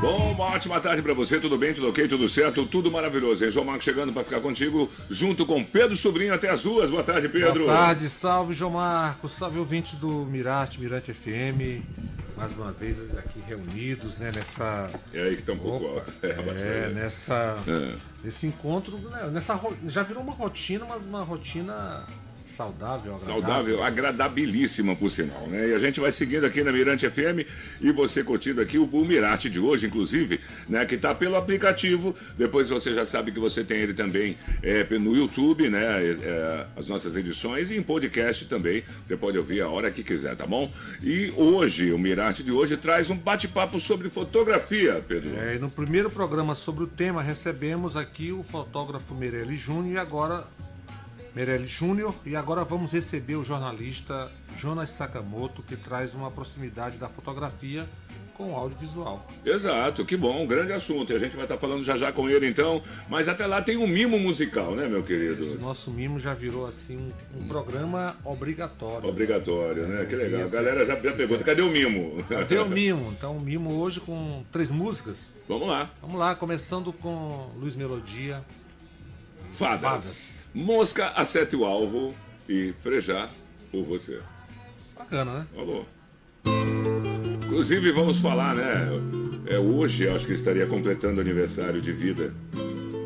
Bom, uma ótima tarde para você, tudo bem, tudo ok, tudo certo, tudo maravilhoso, hein? João Marcos chegando para ficar contigo, junto com Pedro Sobrinho até as duas. Boa tarde, Pedro. Boa tarde, salve João Marcos, salve ouvintes do Mirate, Mirante FM. Mais uma vez aqui reunidos, né, nessa. É aí que tá um pouco Opa, É, nessa. É. Nesse encontro, né, nessa, já virou uma rotina, mas uma rotina saudável, agradável. Saudável, agradabilíssima, por sinal, né? E a gente vai seguindo aqui na Mirante FM e você curtindo aqui o, o Mirate de hoje, inclusive, né? Que tá pelo aplicativo. Depois você já sabe que você tem ele também é, no YouTube, né? é, é, as nossas edições e em podcast também. Você pode ouvir a hora que quiser, tá bom? E hoje, o Mirate de hoje traz um bate-papo sobre fotografia, Pedro. É, e no primeiro programa sobre o tema, recebemos aqui o fotógrafo Meirelles Júnior e agora. Meirelles Júnior, e agora vamos receber o jornalista Jonas Sakamoto, que traz uma proximidade da fotografia com o audiovisual. Exato, que bom, um grande assunto. E a gente vai estar falando já já com ele então. Mas até lá tem um mimo musical, né, meu querido? Esse nosso mimo já virou assim um, um programa obrigatório. Obrigatório, né? Que legal. A galera já, já pergunta, cadê o mimo? Tem o mimo, então o mimo hoje com três músicas. Vamos lá. Vamos lá, começando com Luiz Melodia. Fadas. Fadas. Mosca, acerte o alvo e frejar por você. Bacana, né? Falou. Inclusive, vamos falar, né? É hoje, acho que estaria completando aniversário de vida.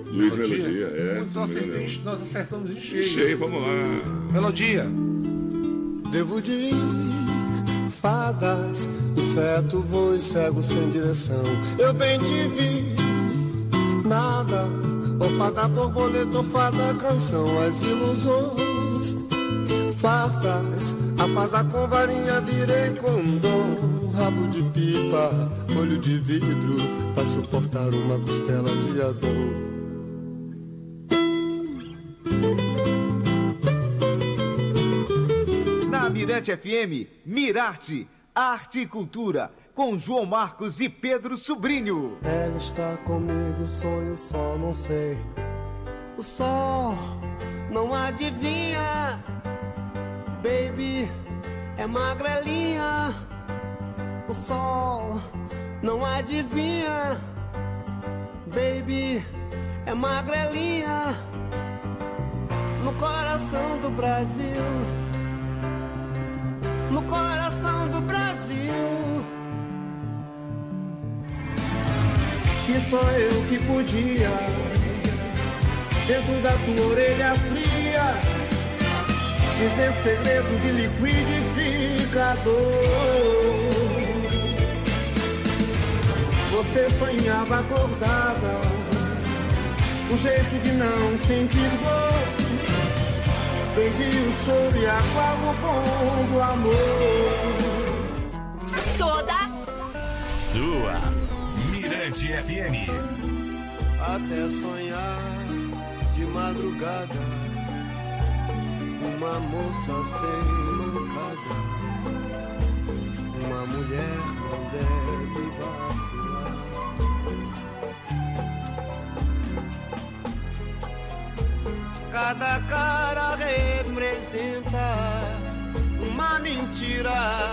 Luiz Melodia, é. Nós, acertamos- nós acertamos em cheio. Cheio, vamos lá. Melodia. Devo de fadas, inseto voa e cego sem direção. Eu bem te vi, nada, ou fada borboleta, fada canção, as ilusões. Fartas, a fada com varinha virei condom, rabo de pipa, olho de vidro, pra suportar uma costela de Adão. Na Mirante FM, Mirarte, Arte e Cultura, com João Marcos e Pedro Sobrinho. Ela está comigo, sonho só não sei. O sol não adivinha, baby, é magrelinha. O sol não adivinha, baby, é magrelinha. No coração do Brasil, no coração do Brasil. Que só eu que podia. Dentro da tua orelha fria Dizer segredo de liquidificador. Você sonhava acordada Um jeito de não sentir dor. Perdi o choro e apago o bom do amor. Toda Sua Mirante FM. até sonhar de madrugada uma moça sem mancada uma mulher não deve vacilar cada cara representa uma mentira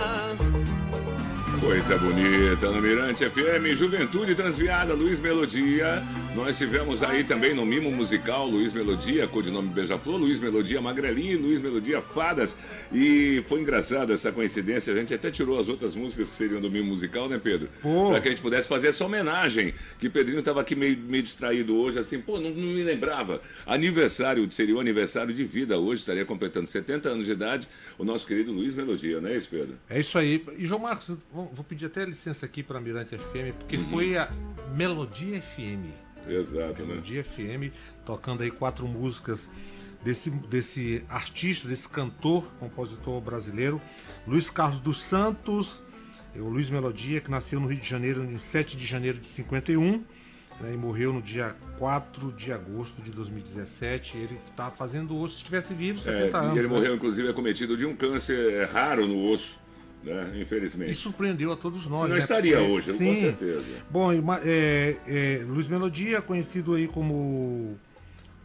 Coisa bonita no Mirante FM, Juventude Transviada, Luiz Melodia. Nós tivemos aí também no Mimo Musical, Luiz Melodia, codinome Beija-Flor, Luiz Melodia Magrelinho, Luiz Melodia Fadas. E foi engraçado essa coincidência, a gente até tirou as outras músicas que seriam do Mimo Musical, né, Pedro? Pô. Pra que a gente pudesse fazer essa homenagem. Que Pedrinho tava aqui meio, meio distraído hoje, assim, pô, não, não me lembrava. Aniversário, seria o aniversário de vida hoje, estaria completando 70 anos de idade, o nosso querido Luiz Melodia, não é isso, Pedro? É isso aí. E João Marcos, vou vou pedir até licença aqui para Mirante FM, porque foi a Melodia FM. Exato, né? Melodia FM, tocando aí quatro músicas desse, desse artista, desse cantor, compositor brasileiro, Luiz Carlos dos Santos, é o Luiz Melodia, que nasceu no Rio de Janeiro em 7 de janeiro de 51. Né, e morreu no dia 4 de agosto de 2017. Ele está fazendo hoje, se estivesse vivo, 70 É, anos. e ele né? morreu, inclusive, acometido de um câncer é, raro no osso, né? Infelizmente. E surpreendeu a todos nós. Senão né? estaria Porque- hoje, com Sim. certeza. Bom, é, é, Luiz Melodia, conhecido aí como,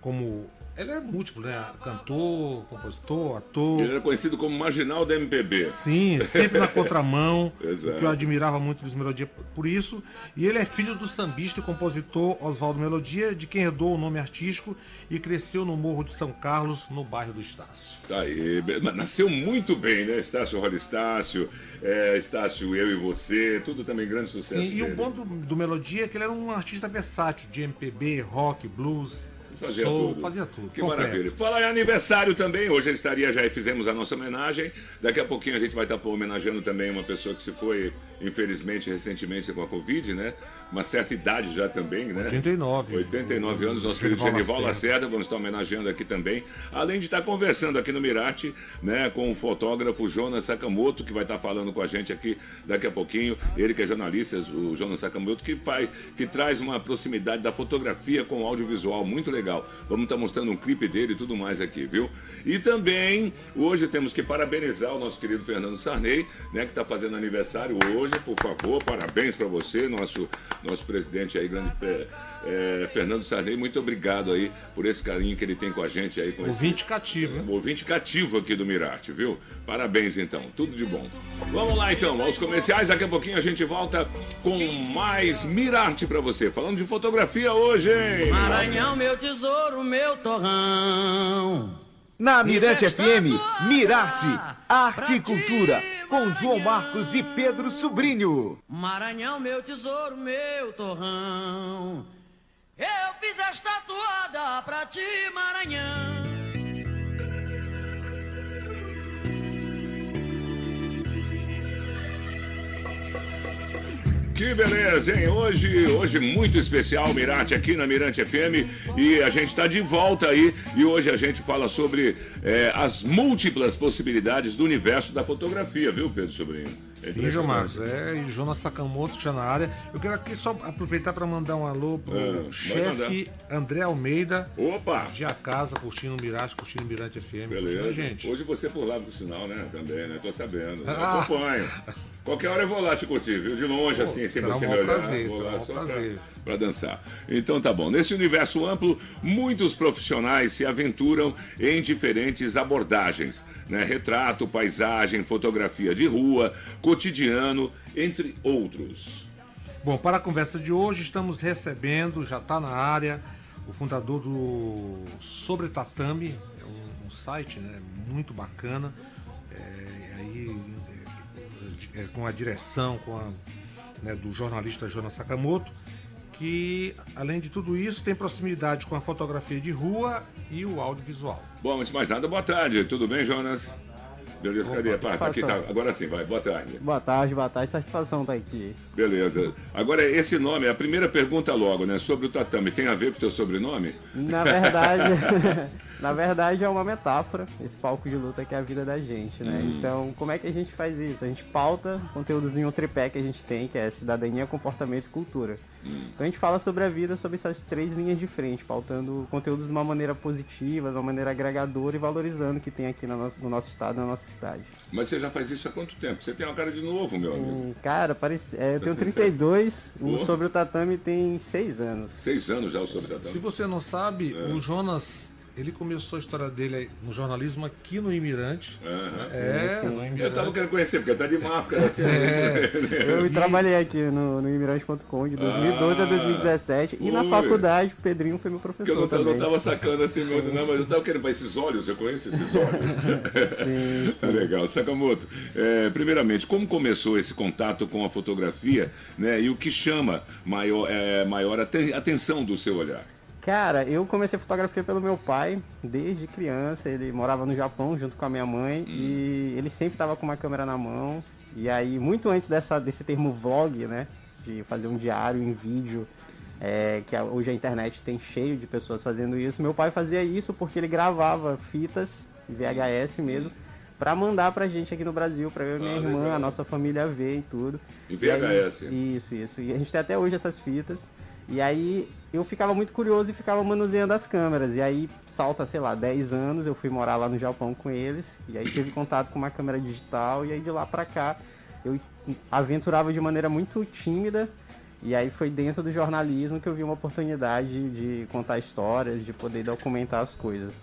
como ele é múltiplo, né? Cantor, compositor, ator. Ele era conhecido como marginal da MPB. Sim, sempre na contramão, que eu admirava muito Luiz Melodia por isso. E ele é filho do sambista e compositor Oswaldo Melodia, de quem herdou o nome artístico e cresceu no Morro de São Carlos, no bairro do Estácio. Tá aí. Nasceu muito bem, né? Estácio Rola Estácio, é, Estácio Eu e Você, tudo também grande sucesso. Sim, e o bom do, do Melodia é que ele era um artista versátil, de MPB, rock, blues, Fazia soul, tudo. fazia tudo. Que completo. maravilha. Falar em aniversário também, hoje ele estaria, já fizemos a nossa homenagem. Daqui a pouquinho a gente vai estar homenageando também uma pessoa que se foi, infelizmente, recentemente com a Covid, né? Uma certa idade já também, né? 89. 89 anos, nosso querido Genival Lacerda. Lacerda, vamos estar homenageando aqui também. Além de estar conversando aqui no Mirate, né, com o fotógrafo Jonas Sakamoto, que vai estar falando com a gente aqui daqui a pouquinho. Ele que é jornalista, o Jonas Sakamoto, que, faz, que traz uma proximidade da fotografia com o audiovisual muito legal. Vamos estar mostrando um clipe dele e tudo mais aqui, viu? E também, hoje temos que parabenizar o nosso querido Fernando Sarney, né, que está fazendo aniversário hoje. Por favor, parabéns para você, nosso, nosso presidente aí, grande é, é, Fernando Sarney. Muito obrigado aí por esse carinho que ele tem com a gente aí. Com esse- Ouvinte cativo, hein? um ouvinte cativo aqui do Mirarte, viu? Parabéns então, tudo de bom. Vamos lá então, aos comerciais, daqui a pouquinho a gente volta com mais Mirarte pra você. Falando de fotografia hoje, hein? Maranhão, meu tesouro, meu torrão. Na Mirante FM. Mirarte, Arte e Cultura, com João. Marcos e Pedro Sobrinho. Maranhão, meu tesouro, meu torrão. Eu fiz esta toada pra ti, Maranhão. Que beleza, hein? Hoje, hoje muito especial, Mirante aqui na Mirante FM e a gente está de volta aí e hoje a gente fala sobre é, as múltiplas possibilidades do universo da fotografia, viu, Pedro Sobrinho? É Sim, João. Marcos. É, e Jonas Sakamoto já na área. Eu quero aqui só aproveitar para mandar um alô pro Ah, vai chefe André Almeida, Opa! de a casa, curtindo o Mirage, curtindo o Mirante FM. Beleza. Curtindo gente. Hoje você por lá, por sinal, né? Também, né? Tô sabendo. Ah. acompanho. Qualquer hora eu vou lá te curtir, viu? De longe, assim, sem será um olhar. prazer, vou lá um só prazer. pra, pra dançar. Então tá bom. Nesse universo amplo, muitos profissionais se aventuram em diferentes abordagens. Né? Retrato, paisagem, fotografia de rua, cotidiano, entre outros. Bom, para a conversa de hoje, estamos recebendo, já está na área, o fundador do Sobre Tatame, é um, um site né, muito bacana, é, é, com a direção com a, né, do jornalista Jonas Sakamoto, que, além de tudo isso, tem proximidade com a fotografia de rua e o audiovisual. Bom, antes de mais nada, boa tarde. Tudo bem, Jonas? Beleza, Opa, cadê? Pá, tá aqui, tá. Agora sim, vai. Boa tarde. Boa tarde, boa tarde, satisfação estar aqui. Beleza. Agora, esse nome, a primeira pergunta logo, né? Sobre o tatame, tem a ver com o teu sobrenome? Na verdade, na verdade é uma metáfora, esse palco de luta que é a vida da gente, né? Então, como é que a gente faz isso? A gente pauta conteúdos em um tripé que a gente tem, que é cidadania, comportamento e cultura. Então a gente fala sobre a vida, sobre essas três linhas de frente, pautando conteúdos de uma maneira positiva, de uma maneira agregadora e valorizando o que tem aqui no nosso, no nosso estado, na nossa cidade. Mas você já faz isso há quanto tempo? Você tem uma cara de novo, meu amigo. Hum, cara, parece, é, eu tenho 32, o. Sobre o Tatame tem seis anos. Seis anos já o sobre Se tatame. você não sabe, É. o Jonas, ele começou a história dele no jornalismo aqui no Imirante. Aham. É, no Eu tava querendo conhecer, porque tá de máscara. Assim, É. Eu trabalhei aqui no, no imirante.com de 2012 a 2017 e na faculdade o Pedrinho foi meu Porque professor eu não, eu não tava sacando assim, meu, não, mas eu tava querendo, mas esses olhos, eu conheço esses olhos. Sim, Tá legal. Sakamoto, é, primeiramente, como começou esse contato com a fotografia, né? E o que chama maior, é, maior aten- atenção do seu olhar? Cara, eu comecei a fotografia pelo meu pai desde criança. Ele morava no Japão junto com a minha mãe e ele sempre tava com uma câmera na mão. E aí, muito antes dessa, desse termo vlog, né? De fazer um diário em vídeo, é, que hoje a internet tem cheio de pessoas fazendo isso. Meu pai fazia isso porque ele gravava fitas, VHS mesmo, pra mandar pra gente aqui no Brasil, pra eu e minha Ah, irmã, legal. a nossa família ver e tudo. Em E aí- VHS. isso, isso. E a gente tem até hoje essas fitas. E aí eu ficava muito curioso e ficava manuseando as câmeras. E aí salta, sei lá, 10 anos, eu fui morar lá no Japão com eles. E aí tive contato com uma câmera digital. E aí de lá pra cá eu aventurava de maneira muito tímida. E aí foi dentro do jornalismo que eu vi uma oportunidade de contar histórias, de poder documentar as coisas.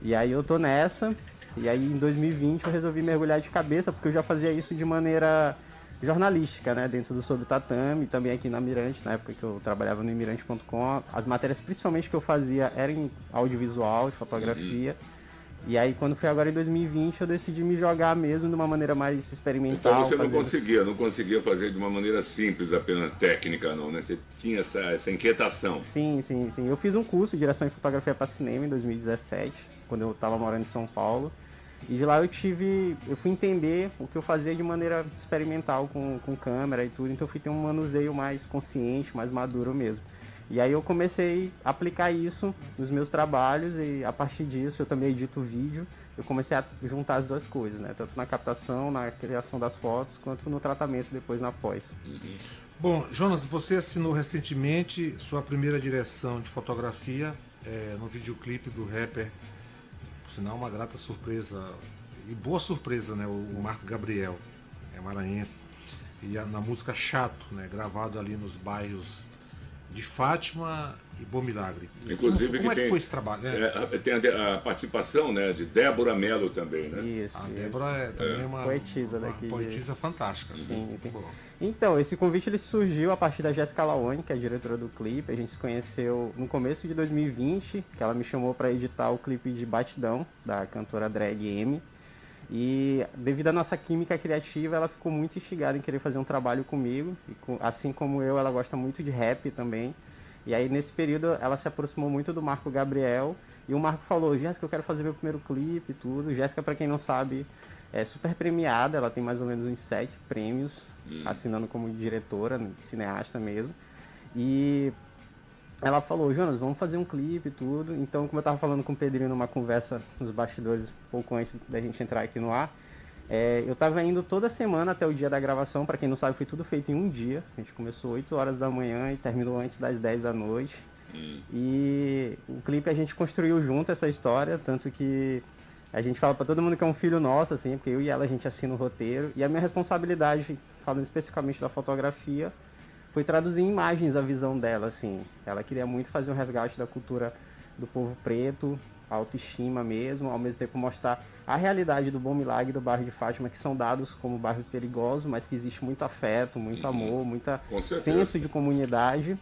E aí eu tô nessa, e aí em 2020 eu resolvi mergulhar de cabeça, porque eu já fazia isso de maneira jornalística, né, dentro do Sobre Tatame, também aqui na Mirante, na época que eu trabalhava no Mirante.com. As matérias principalmente que eu fazia eram em audiovisual e fotografia. E aí, quando foi agora em 2020, eu decidi me jogar mesmo de uma maneira mais experimental. Então você não fazendo- conseguia, não conseguia fazer de uma maneira simples, apenas técnica, não, né? Você tinha essa, essa inquietação. Sim, sim, sim. Eu fiz um curso de direção de fotografia para cinema em 2017, quando eu estava morando em São Paulo. E de lá eu tive. Eu fui entender o que eu fazia de maneira experimental com, com câmera e tudo, então eu fui ter um manuseio mais consciente, mais maduro mesmo. E aí eu comecei a aplicar isso nos meus trabalhos e a partir disso eu também edito vídeo. Eu comecei a juntar as duas coisas, né? Tanto na captação, na criação das fotos, quanto no tratamento depois na pós. Bom, Jonas, você assinou recentemente sua primeira direção de fotografia é, no videoclipe do rapper, sinal uma grata surpresa, e boa surpresa, né? O, Marco Gabriel, é maranhense, e a- na música Chato, né? Gravado ali nos bairros de Fátima e Bom Milagre. Inclusive como, que como é tem, que foi esse trabalho? É, é, tem a, a participação né, de Débora Mello também, né? Isso. a isso. Débora é também uma Poetisa uma daqui de- poetisa fantástica. Sim, sim. Então, esse convite ele surgiu a partir da Jéssica Laone, que é a diretora do clipe. A gente se conheceu no começo de 2020, que ela me chamou para editar o clipe de Batidão, da cantora drag M. E devido à nossa química criativa, ela ficou muito instigada em querer fazer um trabalho comigo. E assim como eu, ela gosta muito de rap também. E aí, nesse período, ela se aproximou muito do Marco Gabriel. E o Marco falou: Jéssica, eu quero fazer meu primeiro clipe e tudo. Jéssica, para quem não sabe, é super premiada. Ela tem mais ou menos uns sete prêmios, assinando como diretora, cineasta mesmo. E ela falou, Jonas, vamos fazer um clipe e tudo. Então, como eu tava falando com o Pedrinho numa conversa nos bastidores, pouco antes da gente entrar aqui no ar, é, eu tava indo toda semana até o dia da gravação. Pra quem não sabe, foi tudo feito em um dia. A gente começou 8 horas da manhã e terminou antes das 10 da noite. E o clipe a gente construiu junto essa história, tanto que a gente fala pra todo mundo que é um filho nosso, assim, porque eu e ela a gente assina o roteiro. E a minha responsabilidade, falando especificamente da fotografia, foi traduzir em imagens a visão dela, assim. Ela queria muito fazer um resgate da cultura do povo preto, autoestima mesmo, ao mesmo tempo mostrar a realidade do Bom Milagre do bairro de Fátima, que são dados como bairro perigoso, mas que existe muito afeto, muito amor, muita Com certeza. senso de comunidade.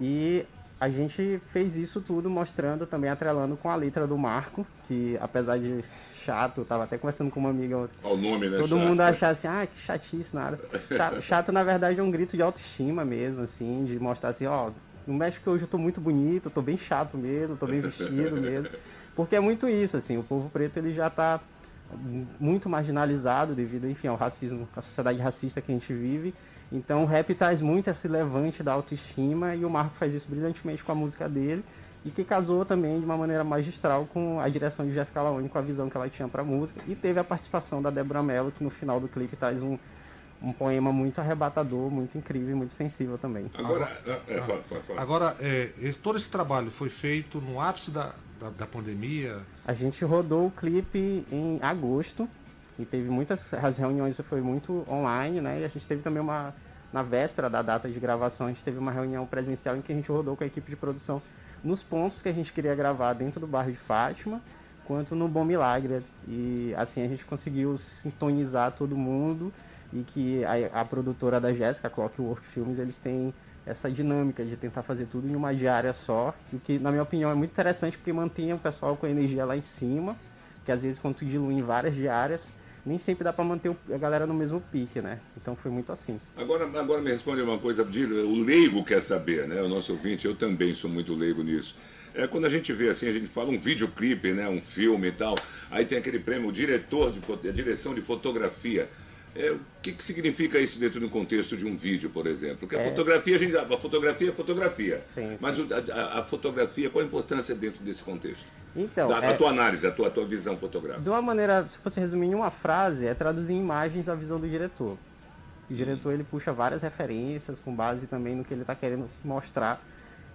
E a gente fez isso tudo mostrando também, atrelando com a letra do Marco, que apesar de chato, tava até conversando com uma amiga Ao nome, né? Todo Chato? mundo achar assim, ah, que chatice, nada. Chato, chato, na verdade, é um grito de autoestima mesmo, assim, de mostrar assim, ó, no México hoje eu tô muito bonito, tô bem chato mesmo, tô bem vestido mesmo. Porque é muito isso, assim, o povo preto ele já tá muito marginalizado devido, enfim, ao racismo, à sociedade racista que a gente vive. Então o rap traz muito esse levante da autoestima e o Marco faz isso brilhantemente com a música dele e que casou também de uma maneira magistral com a direção de Jessica Laone, com a visão que ela tinha para a música e teve a participação da Débora Mello, que no final do clipe traz um, um poema muito arrebatador, muito incrível e muito sensível também. Agora, é, fala, fala, fala. Agora, é, todo esse trabalho foi feito no ápice da, da, da pandemia. A gente rodou o clipe em agosto e teve muitas as reuniões foi muito online, né? E a gente teve também uma na véspera da data de gravação, a gente teve uma reunião presencial em que a gente rodou com a equipe de produção nos pontos que a gente queria gravar dentro do bairro de Fátima, quanto no Bom Milagre. E assim a gente conseguiu sintonizar todo mundo e que a, a produtora da Jéssica, Clockwork Filmes, eles têm essa dinâmica de tentar fazer tudo em uma diária só, o que na minha opinião é muito interessante porque mantém o pessoal com a energia lá em cima, que às vezes quando tu dilui em várias diárias, nem sempre dá para manter a galera no mesmo pique, né? Então foi muito assim. Agora, agora me responde uma coisa, o leigo quer saber, né? O nosso ouvinte, eu também sou muito leigo nisso. É, quando a gente vê assim, a gente fala um videoclipe, né? Um filme e tal, aí tem aquele prêmio, diretor de a direção de fotografia. É, o que, que significa isso dentro do contexto de um vídeo, por exemplo? Porque a É. fotografia, a, gente, a fotografia é fotografia. Sim, Mas a, a- fotografia, qual a importância dentro desse contexto? Então, da, é- a tua análise, a tua, a tua visão fotográfica. De uma maneira, se fosse resumir em uma frase, é traduzir em imagens a visão do diretor. O diretor ele puxa várias referências com base também no que ele está querendo mostrar,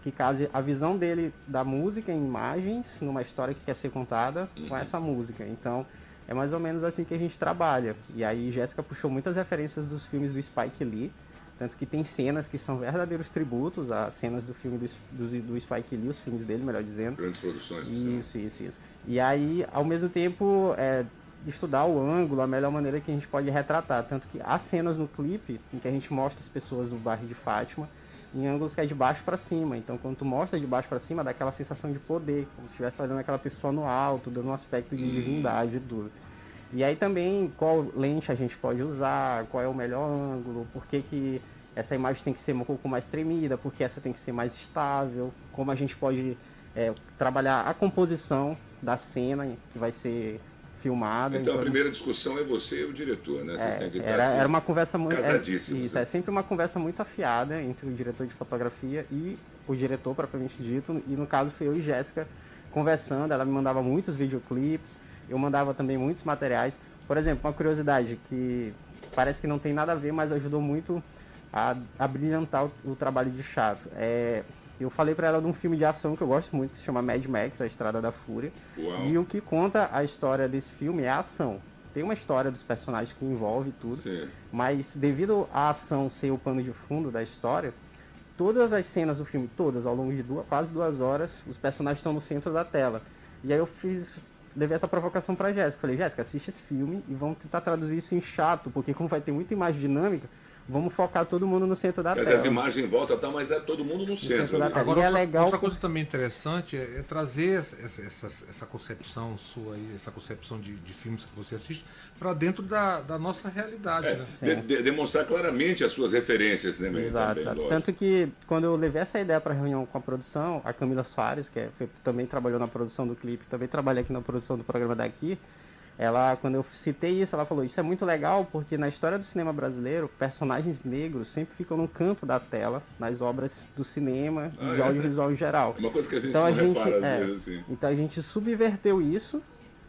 que case a visão dele da música em imagens, numa história que quer ser contada com essa música. Então, é mais ou menos assim que a gente trabalha. E aí, Jéssica puxou muitas referências dos filmes do Spike Lee, Tanto que tem cenas que são verdadeiros tributos a cenas do filme do, do, do Spike Lee, os filmes dele, melhor dizendo. Grandes produções. Isso, isso, isso. E aí, ao mesmo tempo, é, estudar o ângulo, a melhor maneira que a gente pode retratar. Tanto que há cenas no clipe em que a gente mostra as pessoas do bairro de Fátima em ângulos que é de baixo para cima. Então, quando tu mostra de baixo para cima, dá aquela sensação de poder, como se estivesse olhando aquela pessoa no alto, dando um aspecto de divindade e tudo. E aí também qual lente a gente pode usar, qual é o melhor ângulo, por que, que essa imagem tem que ser um pouco mais tremida, porque essa tem que ser mais estável, como a gente pode é, trabalhar a composição da cena que vai ser filmada. Então, então, a primeira discussão é você e o diretor, né? Vocês é, têm que era, assim, era uma conversa muito. É, casadíssimos, isso, né? é sempre uma conversa muito afiada entre o diretor de fotografia e o diretor, propriamente dito. E no caso foi eu e Jéssica conversando, ela me mandava muitos videoclipes, eu mandava também muitos materiais. Por exemplo, uma curiosidade que parece que não tem nada a ver, mas ajudou muito a, a brilhantar o, o trabalho de Chato. É, eu falei para ela de um filme de ação que eu gosto muito, que se chama Mad Max, A Estrada da Fúria. Uau. E o que conta a história desse filme é a ação. Tem uma história dos personagens que envolve tudo, Sim. mas devido à ação ser o pano de fundo da história, todas as cenas do filme, todas, ao longo de duas, quase duas horas, os personagens estão no centro da tela. E aí eu fiz, levei essa provocação pra Jéssica. Falei, Jéssica, assiste esse filme e vamos tentar traduzir isso em chato, porque como vai ter muita imagem dinâmica, vamos focar todo mundo no centro da Quer tela. as imagens em volta tá, mas é todo mundo no centro. centro da tela. Agora, E é outra, legal outra coisa também interessante é, é trazer essa, essa, essa- concepção sua aí, essa concepção de, de filmes que você assiste, para dentro da, da nossa realidade, É, né? de- de- demonstrar claramente as suas referências, né? Exato, Também, exato. lógico. Tanto que quando eu levei essa ideia para reunião com a produção, a Camila Soares, que é- foi- também trabalhou na produção do clipe, também trabalha aqui na produção do programa daqui, ela, quando eu citei isso, ela falou, isso é muito legal porque na história do cinema brasileiro, personagens negros sempre ficam no canto da tela, nas obras do cinema e Ah, de é? audiovisual em geral. Uma coisa que a gente Então não a gente, é, assim. então a gente subverteu isso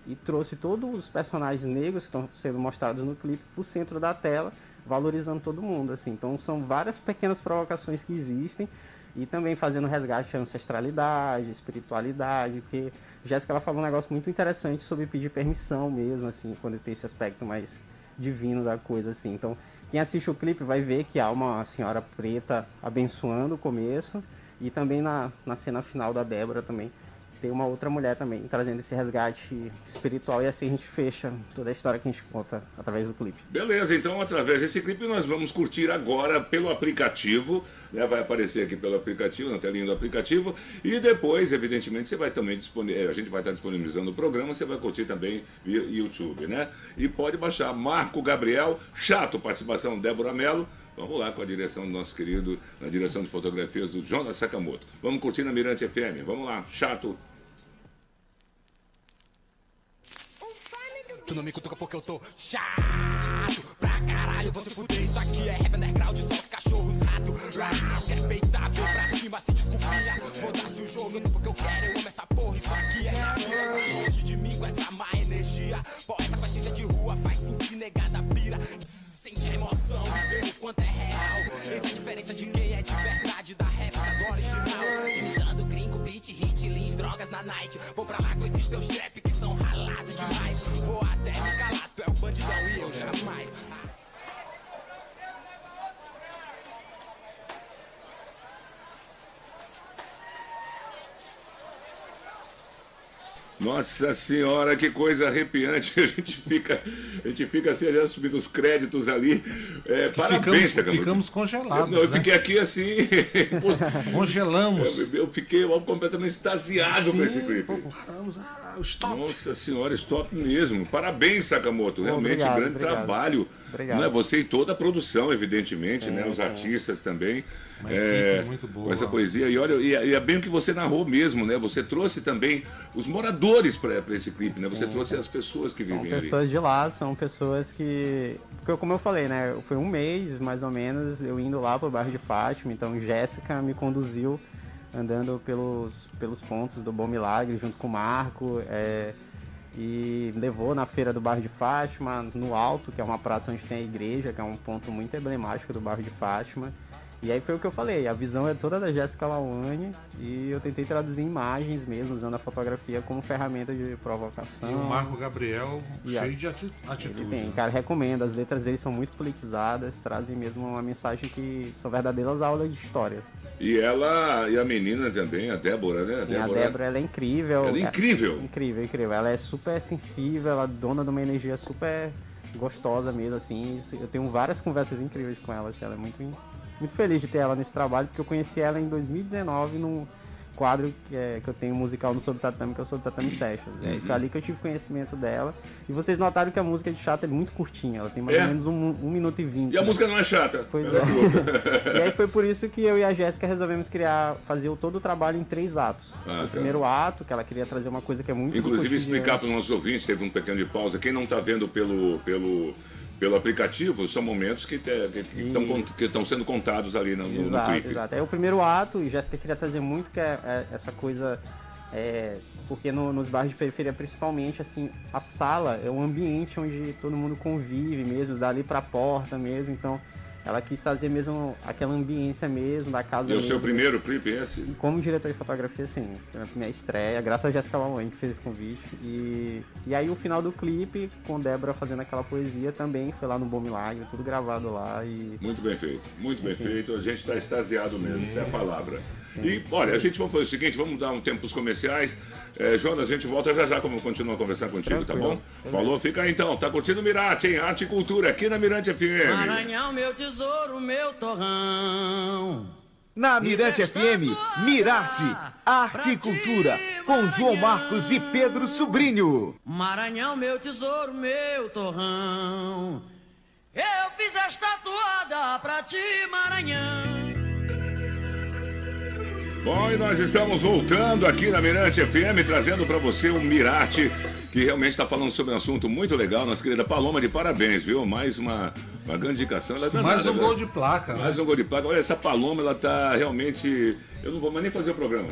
e trouxe todos os personagens negros que estão sendo mostrados no clipe pro centro da tela, valorizando todo mundo, assim. Então são várias pequenas provocações que existem e também fazendo resgate à ancestralidade, espiritualidade, porque Jéssica ela falou um negócio muito interessante sobre pedir permissão mesmo, assim, quando tem esse aspecto mais divino da coisa, assim. Então, quem assiste o clipe vai ver que há uma senhora preta abençoando o começo e também na, na cena final da Débora também tem uma outra mulher também trazendo esse resgate espiritual e assim a gente fecha toda a história que a gente conta através do clipe. Beleza, então através desse clipe nós vamos curtir agora pelo aplicativo, né? Vai aparecer aqui pelo aplicativo, na telinha do aplicativo, e depois, evidentemente, você vai também disponibilizar, a gente vai estar disponibilizando o programa, você vai curtir também via YouTube, né? E pode baixar Marco Gabriel, chato, participação Débora Mello. Vamos lá com a direção do nosso querido, na direção de fotografias do Jonas Sakamoto. Vamos curtir na Mirante FM. Vamos lá, chato. Tu não me cutuca porque eu tô chato pra caralho. Você fuder, isso aqui é rap underground, só os cachorros rato. Quer peitar, vem pra cima, se desculpinha. Foda-se o jogo, não porque eu quero, eu amo essa porra. Isso aqui é minha vida, longe de mim com essa Vou pra lá com esses teus trap Nossa senhora, que coisa arrepiante. A gente fica, a gente fica assim, já subindo os créditos ali. É, parabéns, ficamos, Sakamoto. ficamos congelados. Não, eu né? fiquei aqui assim. Congelamos. eu, eu fiquei ó, completamente extasiado com esse clipe. pô, paramos. Ah, stop. Nossa senhora, stop mesmo. Parabéns, Sakamoto. Realmente, obrigado, grande obrigado. trabalho. Obrigado. Não é você e toda a produção, evidentemente, Sim, né? Os sim. artistas também. É, boa. Com essa poesia. E olha, e é, e é bem o que você narrou mesmo, né? Você trouxe também os moradores para esse clipe, né? Você trouxe as pessoas que São vivem ali. pessoas de lá, são pessoas que. Porque, como eu falei, né? Foi um mês mais ou menos eu indo lá pro bairro de Fátima, então Jéssica me conduziu andando pelos, pelos pontos do Bom Milagre junto com o Marco. é, e levou na feira do bairro de Fátima, no alto, que é uma praça onde tem a igreja, que é um ponto muito emblemático do bairro de Fátima. E aí foi o que eu falei, a visão é toda da Jéssica Lawane e eu tentei traduzir imagens mesmo, usando a fotografia como ferramenta de provocação. E o Marco Gabriel E a- cheio de ati- atitude. Ele tem, né? cara, recomendo. As letras dele são muito politizadas, trazem mesmo uma mensagem que são verdadeiras aulas de história. E ela, e a menina também, a Débora, né? Sim, a Débora, ela é incrível. Ela é incrível. Incrível, incrível. Ela é super sensível, ela é dona de uma energia super gostosa mesmo, assim. Eu tenho várias conversas incríveis com ela, assim. Ela é muito, muito feliz de ter ela nesse trabalho, porque eu conheci ela em 2019 num quadro que, é, que eu tenho musical no Sob Tatame, que é o Sob Tatame Sessions. Aí foi ali que eu tive conhecimento dela. E vocês notaram que a música de Chata é muito curtinha, ela tem mais É. ou menos um, um minuto e vinte. E a né? música não é chata. Pois Ela é. curta. E aí foi por isso que eu e a Jéssica resolvemos criar, fazer todo o trabalho em três atos. Ah, o tá. primeiro ato, que ela queria trazer uma coisa que é muito Inclusive explicar para os nossos ouvintes, teve um pequeno de pausa. Quem não está vendo pelo, pelo, pelo aplicativo, são momentos que estão sendo contados ali no, no, no Exato, clipe. exato. É o primeiro ato, e Jéssica queria trazer muito que é, é essa coisa. é, porque no- nos bairros de periferia, principalmente, assim, a sala é um ambiente onde todo mundo convive mesmo, dali pra porta mesmo. Então, ela quis trazer mesmo aquela ambiência mesmo da casa. E o seu primeiro clipe é esse? E como diretor de fotografia, sim, foi a minha estreia, graças a Jéssica Lawane que fez esse convite. E, e aí o final do clipe, com Débora fazendo aquela poesia também, foi lá no Bom Milagre, tudo gravado lá e. Muito bem feito, muito bem feito. A gente está extasiado mesmo, essa é a palavra. E, olha, a gente vai fazer o seguinte, vamos dar um tempo para os comerciais. É, Jonas, a gente volta já já, como continuar conversando contigo, tá Tranquilo. bom? Falou, fica aí então. Tá curtindo o Mirate, hein? Arte e Cultura, aqui na Mirante FM. Maranhão, meu tesouro, meu torrão. Na Mirante FM, Mirarte, Arte e Cultura, com João. Marcos e Pedro Sobrinho. Maranhão, meu tesouro, meu torrão. Eu fiz esta toada pra ti, Maranhão. Bom, e nós estamos voltando aqui na Mirante FM, trazendo para você o Mirate, que realmente está falando sobre um assunto muito legal. Nossa querida Paloma, de parabéns, viu? Mais uma, uma grande indicação. Ela é Mais danada, um né? gol de placa, né? Mais um gol de placa. Olha, essa Paloma, ela tá realmente. Eu não vou mais nem fazer o programa.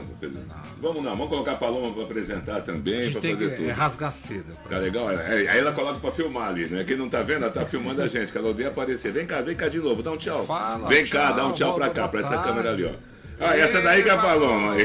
Vamos não, vamos colocar a Paloma para apresentar também, para fazer que tudo. é, rasgar seda. Tá legal? É, Aí ela coloca pra filmar ali, né? Quem não tá vendo, ela tá filmando a gente, que ela odeia aparecer. Vem cá, vem cá de novo, dá um tchau. Fala, vem cá, tchau, dá um tchau volta, cá, boa pra essa câmera ali, ó. Ah, essa daí que é a Paloma.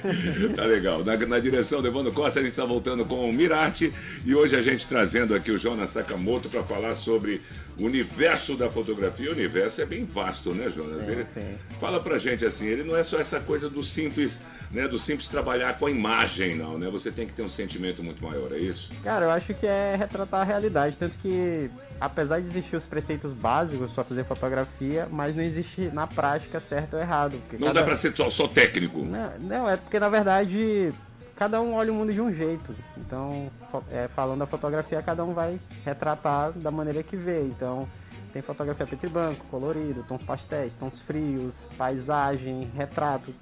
tá legal. Na, na direção do Evandro Costa, a gente tá voltando com o Mirarte e hoje a gente trazendo aqui o Jonas Sakamoto para falar sobre o universo da fotografia. O universo é bem vasto, né, Jonas? Sim, Ele- sim. Fala pra gente assim, ele não é só essa coisa do simples, né, do simples trabalhar com a imagem, não, né? Você tem que ter um sentimento muito maior, é isso? Cara, eu acho que é retratar a realidade. Tanto que, apesar de existir os preceitos básicos para fazer fotografia, mas não existe na prática certo ou errado. Não cada- dá pra ser só, só técnico. Não, não, é porque na verdade cada um olha o mundo de um jeito. Então, é, falando da fotografia, cada um vai retratar da maneira que vê. Então, tem fotografia preto e branco, colorido, tons pastéis, tons frios, paisagem, retrato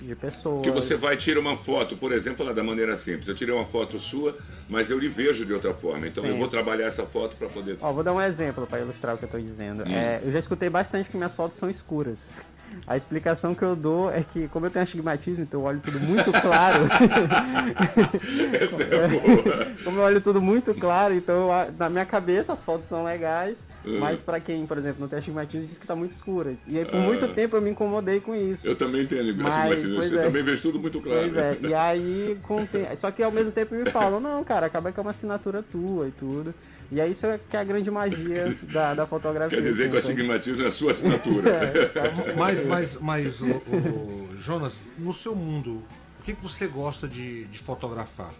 de pessoas. Que você vai tirar uma foto, por exemplo, lá da maneira simples. Eu tirei uma foto sua, mas eu lhe vejo de outra forma. Então eu Sim. vou trabalhar essa foto para poder. Ó, vou dar um exemplo para ilustrar o que eu tô dizendo. Hum. É, eu já escutei bastante que minhas fotos são escuras. A explicação que eu dou é que, como eu tenho astigmatismo, então eu olho tudo muito claro. Essa é boa. Como eu olho tudo muito claro, então eu na minha cabeça as fotos são legais, Uhum. mas pra quem, por exemplo, não tem astigmatismo, diz que tá muito escura. E aí por muito tempo eu me incomodei com isso. Ah. Eu também tenho Mas, astigmatismo. Eu é. também vejo tudo muito claro. Pois é, e aí com Só que ao mesmo tempo me falam, não, cara, acaba que é uma assinatura tua e tudo. E aí isso é que é a grande magia da, da fotografia. Quer dizer assim, que o então- astigmatismo é a sua assinatura. É, Mas, mas, mas o, o- Jonas, no seu mundo, o que, que você gosta de, de fotografar?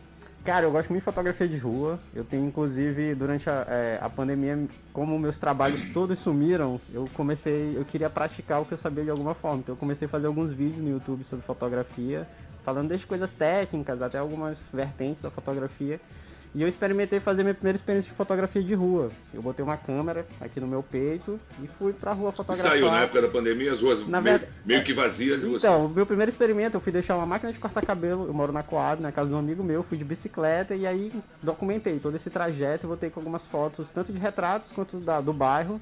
Cara, eu gosto muito de fotografia de rua. Eu tenho, inclusive, durante a, é, a pandemia, como meus trabalhos todos sumiram, eu comecei, eu queria praticar o que eu sabia de alguma forma. Então eu comecei a fazer alguns vídeos no YouTube sobre fotografia, falando desde coisas técnicas até algumas vertentes da fotografia. E eu experimentei fazer minha primeira experiência de fotografia de rua. Eu botei uma câmera aqui no meu peito e fui pra rua E fotografar. saiu na época da pandemia, as ruas Na meio, verdade- meio que vazias. e. Então, o meu primeiro experimento, eu fui deixar uma máquina de cortar cabelo, eu moro na Coab, na casa de um amigo meu, fui de bicicleta e aí documentei todo esse trajeto e botei com algumas fotos, tanto de retratos quanto da, do bairro.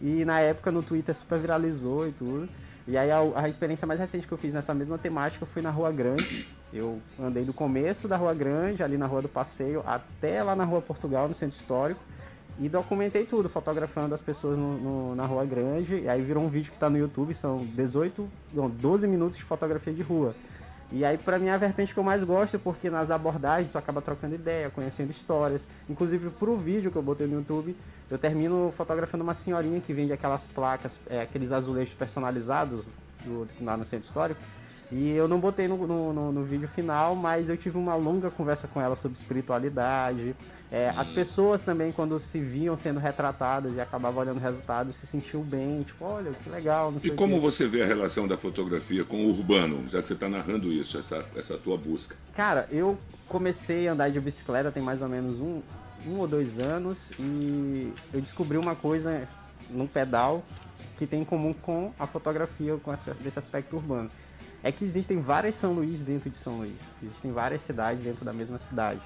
E na época no Twitter super viralizou e tudo. E aí a, a experiência mais recente que eu fiz nessa mesma temática foi na Rua Grande. Eu andei do começo da Rua Grande, ali na Rua do Passeio, até lá na Rua Portugal, no Centro Histórico. E documentei tudo, fotografando as pessoas no, no- na Rua Grande. E aí virou um vídeo que tá no YouTube, são 18, não, 12 minutos de fotografia de rua. E aí, pra mim, é a vertente que eu mais gosto, porque nas abordagens tu acaba trocando ideia, conhecendo histórias. Inclusive, pro vídeo que eu botei no YouTube, eu termino fotografando uma senhorinha que vende aquelas placas, é, aqueles azulejos personalizados do, lá no centro histórico. E eu não botei no, no, no- no vídeo final, mas eu tive uma longa conversa com ela sobre espiritualidade. É, As pessoas também, quando se viam sendo retratadas e acabavam olhando o resultado, se sentiam bem, tipo, olha, que legal, não sei E como você vê a relação da fotografia com o urbano, já que você está narrando isso, essa, essa tua busca? Cara, eu comecei a andar de bicicleta tem mais ou menos um, um ou dois anos e eu descobri uma coisa no pedal que tem em comum com a fotografia, com essa- desse aspecto urbano. É que existem várias São Luís dentro de São Luís. Existem várias cidades dentro da mesma cidade.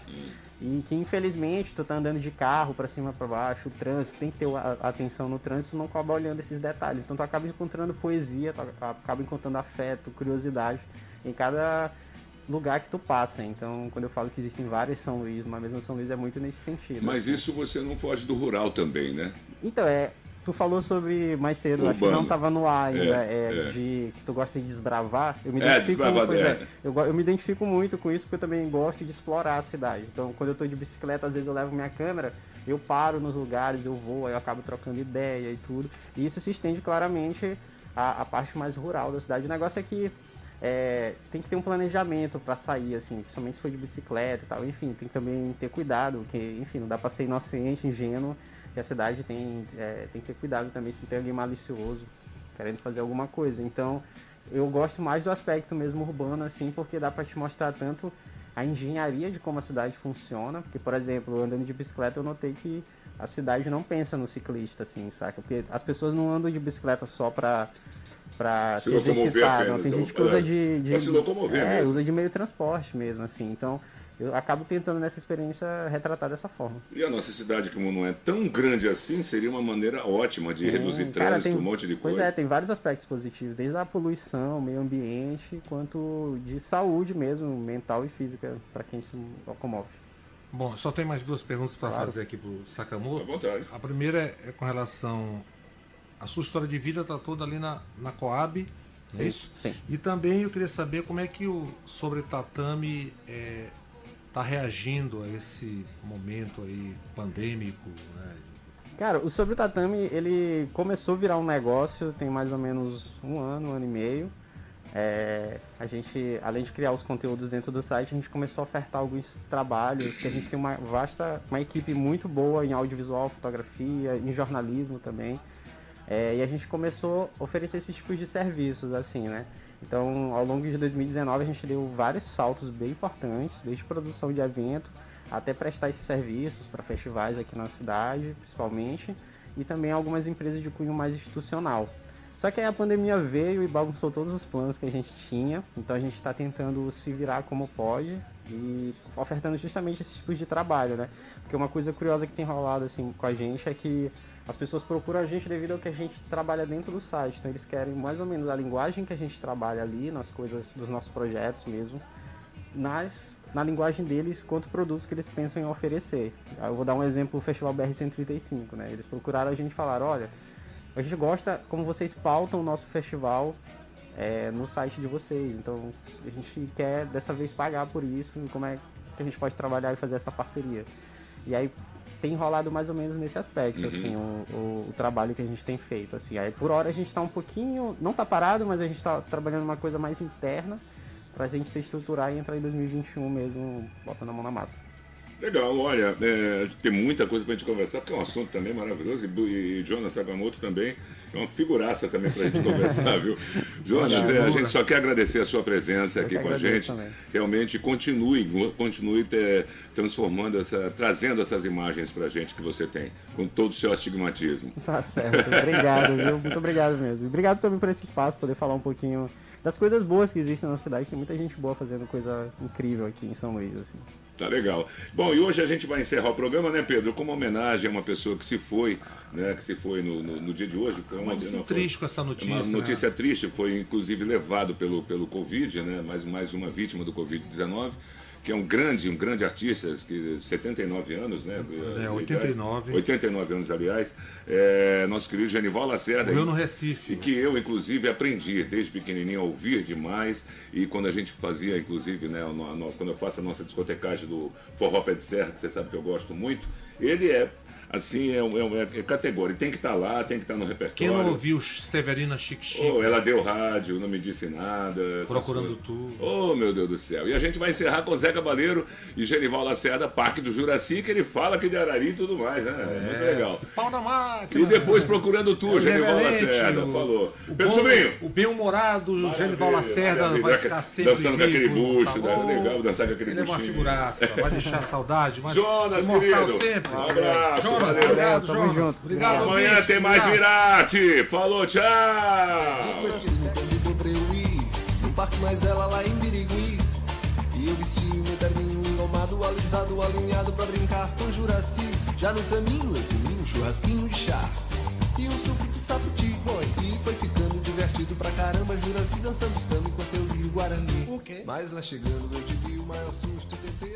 E que infelizmente tu tá andando de carro pra cima pra baixo, o trânsito, tem que ter a a atenção no trânsito, não acaba olhando esses detalhes. Então tu acaba encontrando poesia, tu acaba encontrando afeto, curiosidade em cada lugar que tu passa. Então, quando eu falo que existem várias São Luís, uma mesma São Luís é muito nesse sentido. Mas isso você não foge do rural também, né? Então, é. Tu falou sobre mais cedo, acho que Urbano. não tava no ar ainda, É, é, é. de que tu gosta de desbravar. Eu me É, identifico, desbravar, pois é. é, eu, eu me identifico muito com isso porque eu também gosto de explorar a cidade. Então, quando eu tô de bicicleta, às vezes eu levo minha câmera, eu paro nos lugares, eu vou, aí eu acabo trocando ideia e tudo. E isso se estende claramente à, à parte mais rural da cidade. O negócio é que é, tem que ter um planejamento para sair, assim, principalmente se for de bicicleta e tal. Enfim, tem que também ter cuidado, porque, enfim, não dá para ser inocente, ingênuo, que a cidade tem, é, tem que ter cuidado também se não tem alguém malicioso querendo fazer alguma coisa. Então, eu gosto mais do aspecto mesmo urbano, assim, porque dá para te mostrar tanto a engenharia de como a cidade funciona, porque, por exemplo, andando de bicicleta, eu notei que a cidade não pensa no ciclista, assim, saca? Porque as pessoas não andam de bicicleta só pra, pra Se se, exercitar, não. apenas, Tem é, gente que usa de... de É, usa de meio transporte mesmo, assim. Então, eu acabo tentando nessa experiência retratar dessa forma. E a nossa cidade, como não é tão grande assim, seria uma maneira ótima de Sim, reduzir cara, trânsito, tem- um monte de Pois coisa. é, tem vários aspectos positivos, desde a poluição, meio ambiente, quanto de saúde mesmo, mental e física, para quem se locomove. Bom, só tem mais duas perguntas para Claro. fazer aqui pro À Sakamoto. vontade. A primeira é, é com relação. A sua história de vida está toda ali na, na Coab, não é isso? Sim. E também eu queria saber como é que o Sobre Tatame está reagindo a esse momento aí pandêmico, né? Cara, o Sobre o Tatame, ele começou a virar um negócio tem mais ou menos um ano, um ano e meio. É, a gente, além de criar os conteúdos dentro do site, a gente começou a ofertar alguns trabalhos, porque a gente tem uma vasta, uma equipe muito boa em audiovisual, fotografia, em jornalismo também. É, e a gente começou a oferecer esses tipos de serviços, assim, né? Então, ao longo de 2019, a gente deu vários saltos bem importantes, desde produção de evento até prestar esses serviços para festivais aqui na cidade, principalmente, e também algumas empresas de cunho mais institucional. Só que aí a pandemia veio e bagunçou todos os planos que a gente tinha, então a gente está tentando se virar como pode e ofertando justamente esses tipos de trabalho, né? Porque uma coisa curiosa que tem rolado assim com a gente é que as pessoas procuram a gente devido ao que a gente trabalha dentro do site. Então eles querem mais ou menos a linguagem que a gente trabalha ali, nas coisas dos nossos projetos mesmo, nas, na linguagem deles quanto produtos que eles pensam em oferecer. Aí Eu vou dar um exemplo, o Festival BR-135, né? Eles procuraram a gente e falaram, olha, a gente gosta como vocês pautam o nosso festival é, no site de vocês, então a gente quer dessa vez pagar por isso, e como é que a gente pode trabalhar e fazer essa parceria. E aí tem rolado mais ou menos nesse aspecto, assim, o, o- o trabalho que a gente tem feito, assim. Aí por hora a gente tá um pouquinho, não tá parado, mas a gente tá trabalhando uma coisa mais interna pra gente se estruturar e entrar em 2021 mesmo, botando a mão na massa. Legal, olha, é, tem muita coisa pra gente conversar, porque é um assunto também maravilhoso, e, e Jonas Sakamoto também é uma figuraça também pra gente conversar, viu? Jonas, é, a gente só quer agradecer a sua presença Eu aqui com a gente. também. Realmente continue, continue transformando essa, trazendo essas imagens pra gente que você tem, com todo o seu astigmatismo. Tá certo, obrigado, viu? Muito obrigado mesmo. Obrigado também por esse espaço, poder falar um pouquinho das coisas boas que existem na cidade. Tem muita gente boa fazendo coisa incrível aqui em São Luís, assim. Tá legal. Bom, e hoje a gente vai encerrar o programa, né, Pedro? Como homenagem a uma pessoa que se foi, né? Que se foi no, no, no dia de hoje. Foi uma, não, triste com essa Uma notícia. notícia né? triste, foi inclusive levado pelo, pelo Covid, né? Mais, mais uma vítima do Covid-19. Que é um grande, um grande artista, que 79 anos, né? É, 89. 89 anos, aliás. É, nosso querido Genival Lacerda. Morreu no Recife. E que eu, inclusive, aprendi desde pequenininho a ouvir demais. E quando a gente fazia, inclusive, né, no- no- quando eu faço a nossa discotecagem do Forró Pé de Serra, que você sabe que eu gosto muito, ele é, assim, é, é, é categoria. Tem que estar lá, tem que estar no repertório. Quem não ouviu Severina Chique Chique? Oh, ela deu rádio, não me disse nada. Procurando coisas. tudo. Oh, meu Deus do céu. E a gente vai encerrar com Zé Cabaleiro e Genival Lacerda, Parque do Juraci, que ele fala aqui de Ararí e tudo mais, né? É, muito legal. Pau na máquina. E depois procurando tu, O Genival Reverente, Lacerda. o- Falou. O, Pedro Sobrinho. o bem-humorado Genival Lacerda maravilha. vai ficar sempre Dançando com aquele bucho, tá né? Legal dançar com aquele Ele é uma buchinho. figuraça, vai deixar saudade, mas Jonas, imortal querido. sempre. Um abraço, Jonas, valeu. obrigado, Tamo Jonas. junto. Obrigado, Amanhã ouvinte, tem mais. Mirate. Falou, tchau. Depois que me convidou pra eu ir No parque mais ela lá em Birigui E eu vesti meu terninho engomado Alisado, alinhado pra brincar com Juraci Já no caminho eu comi um churrasquinho de chá E um suco de sapoti foi E foi ficando divertido pra caramba Juraci dançando samba enquanto eu li o Guarani Mas lá chegando eu tive o maior susto Tentei